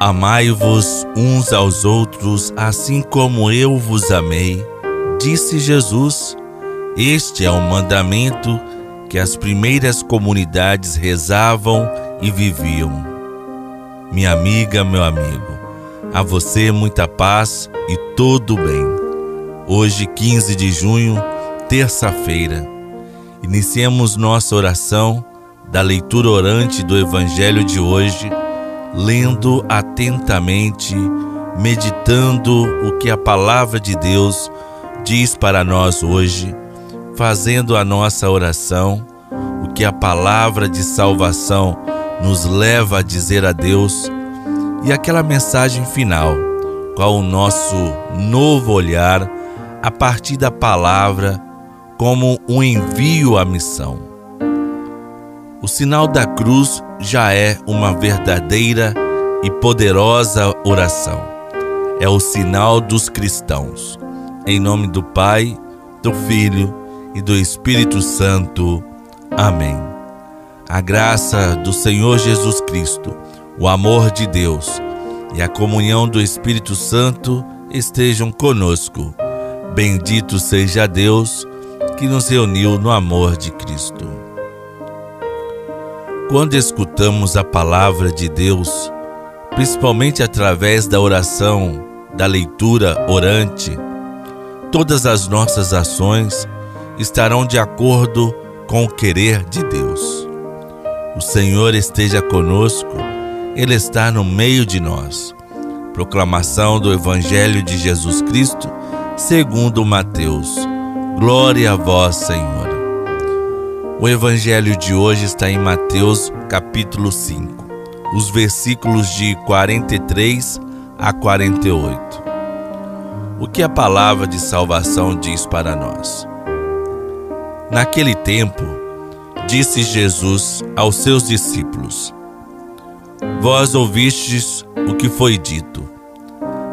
Amai-vos uns aos outros, assim como eu vos amei, disse Jesus. Este é o mandamento que as primeiras comunidades rezavam e viviam. Minha amiga, meu amigo, a você muita paz e todo bem. Hoje, 15 de junho, terça-feira, iniciemos nossa oração da leitura orante do Evangelho de hoje, lendo atentamente, meditando o que a palavra de Deus diz para nós hoje, fazendo a nossa oração, o que a palavra de salvação nos leva a dizer a Deus e aquela mensagem final, qual o nosso novo olhar a partir da palavra como um envio à missão. O sinal da cruz já é uma verdadeira e poderosa oração. É o sinal dos cristãos. Em nome do Pai, do Filho e do Espírito Santo. Amém. A graça do Senhor Jesus Cristo, o amor de Deus e a comunhão do Espírito Santo estejam conosco. Bendito seja Deus que nos reuniu no amor de Cristo. Quando escutamos a palavra de Deus, principalmente através da oração, da leitura orante, todas as nossas ações estarão de acordo com o querer de Deus. O Senhor esteja conosco, Ele está no meio de nós. Proclamação do Evangelho de Jesus Cristo, segundo Mateus. Glória a vós, Senhor. O evangelho de hoje está em Mateus, capítulo 5, os versículos de 43 a 48. O que a palavra de salvação diz para nós? Naquele tempo, disse Jesus aos seus discípulos: Vós ouvistes o que foi dito: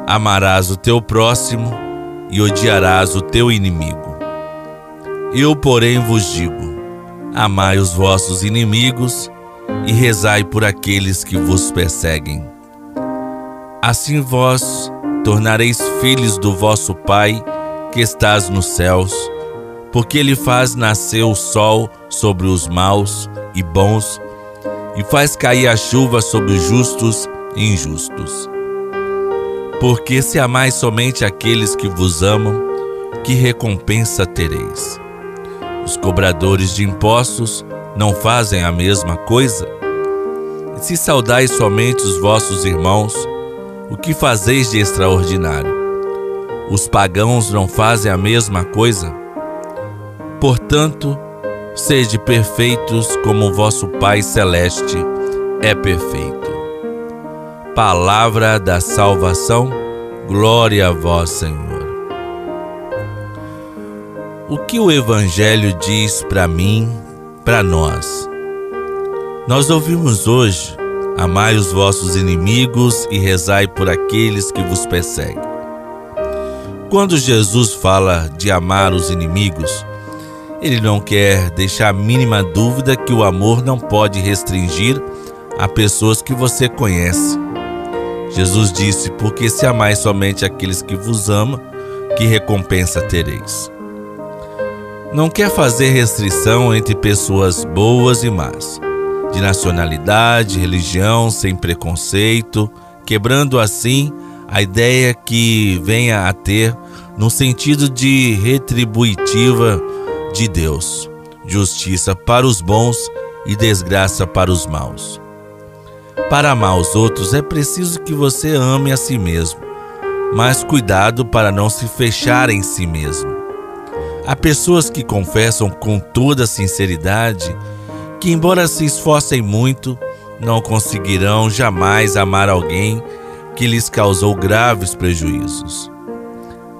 Amarás o teu próximo e odiarás o teu inimigo. Eu, porém, vos digo: amai os vossos inimigos e rezai por aqueles que vos perseguem. Assim vós tornareis filhos do vosso Pai que estás nos céus, porque ele faz nascer o sol sobre os maus e bons e faz cair a chuva sobre os justos e injustos. Porque se amais somente aqueles que vos amam, que recompensa tereis? Os cobradores de impostos não fazem a mesma coisa? E se saudais somente os vossos irmãos, o que fazeis de extraordinário? Os pagãos não fazem a mesma coisa? Portanto, sede perfeitos como o vosso Pai Celeste é perfeito. Palavra da salvação, glória a vós, Senhor. O que o Evangelho diz para mim, para nós? Nós ouvimos hoje: amai os vossos inimigos e rezai por aqueles que vos perseguem. Quando Jesus fala de amar os inimigos, ele não quer deixar a mínima dúvida que o amor não pode restringir a pessoas que você conhece. Jesus disse: Porque se amais somente aqueles que vos amam, que recompensa tereis? Não quer fazer restrição entre pessoas boas e más, de nacionalidade, religião, sem preconceito, quebrando assim a ideia que venha a ter no sentido de retributiva de Deus, justiça para os bons e desgraça para os maus. Para amar os outros é preciso que você ame a si mesmo, mas cuidado para não se fechar em si mesmo Há pessoas que confessam com toda sinceridade que, embora se esforcem muito, não conseguirão jamais amar alguém que lhes causou graves prejuízos.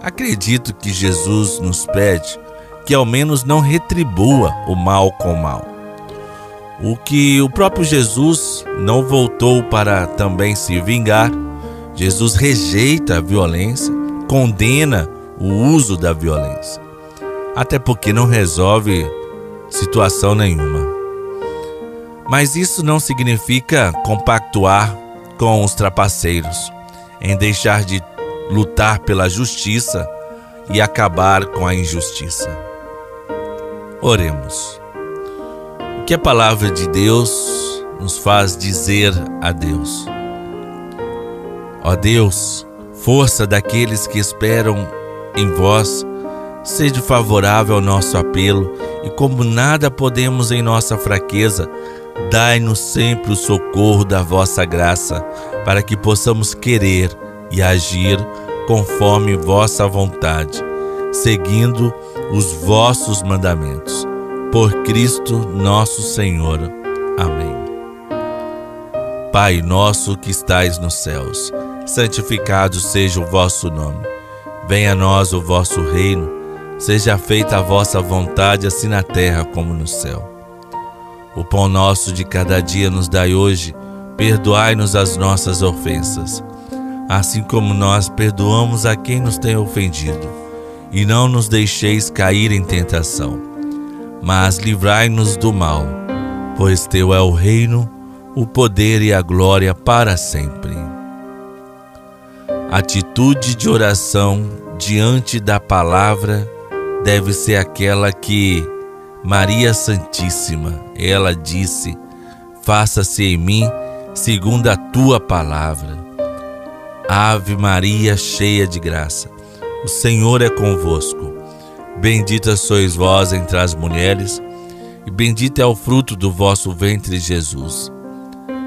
Acredito que Jesus nos pede que ao menos não retribua o mal com mal. O que o próprio Jesus não voltou para também se vingar, Jesus rejeita a violência, condena o uso da violência até porque não resolve situação nenhuma. Mas isso não significa compactuar com os trapaceiros, em deixar de lutar pela justiça e acabar com a injustiça. Oremos. O que a palavra de Deus nos faz dizer a Deus? Ó Deus, força daqueles que esperam em vós, sede favorável ao nosso apelo, e como nada podemos em nossa fraqueza, dai-nos sempre o socorro da vossa graça, para que possamos querer e agir conforme vossa vontade, seguindo os vossos mandamentos. Por Cristo nosso Senhor. Amém. Pai nosso que estais nos céus, santificado seja o vosso nome. Venha a nós o vosso reino, seja feita a vossa vontade, assim na terra como no céu. O pão nosso de cada dia nos dai hoje, perdoai-nos as nossas ofensas, assim como nós perdoamos a quem nos tem ofendido, e não nos deixeis cair em tentação, mas livrai-nos do mal, pois teu é o reino, o poder e a glória para sempre. Atitude de oração diante da palavra deve ser aquela que Maria Santíssima, ela disse: Faça-se em mim segundo a tua palavra. Ave Maria, cheia de graça, o Senhor é convosco. Bendita sois vós entre as mulheres, e bendito é o fruto do vosso ventre, Jesus.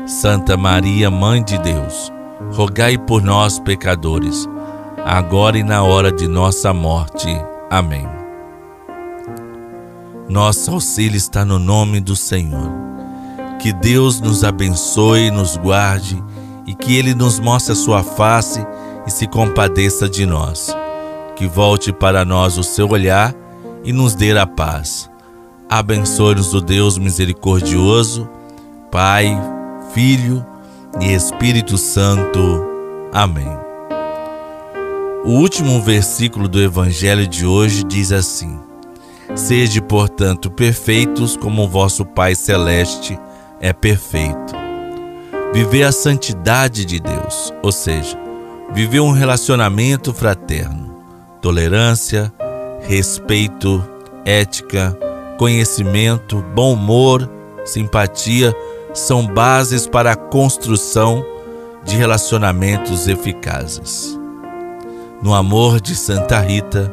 Santa Maria, Mãe de Deus, rogai por nós, pecadores, agora e na hora de nossa morte. Amém. Nosso auxílio está no nome do Senhor. Que Deus nos abençoe, nos guarde e que Ele nos mostre a sua face e se compadeça de nós. Que volte para nós o seu olhar e nos dê a paz. Abençoe-nos o Deus misericordioso, Pai, Filho e Espírito Santo. Amém. O último versículo do Evangelho de hoje diz assim: Sede, portanto, perfeitos como o vosso Pai Celeste é perfeito. Viver a santidade de Deus, ou seja, viver um relacionamento fraterno, tolerância, respeito, ética, conhecimento, bom humor, simpatia são bases para a construção de relacionamentos eficazes. No amor de Santa Rita,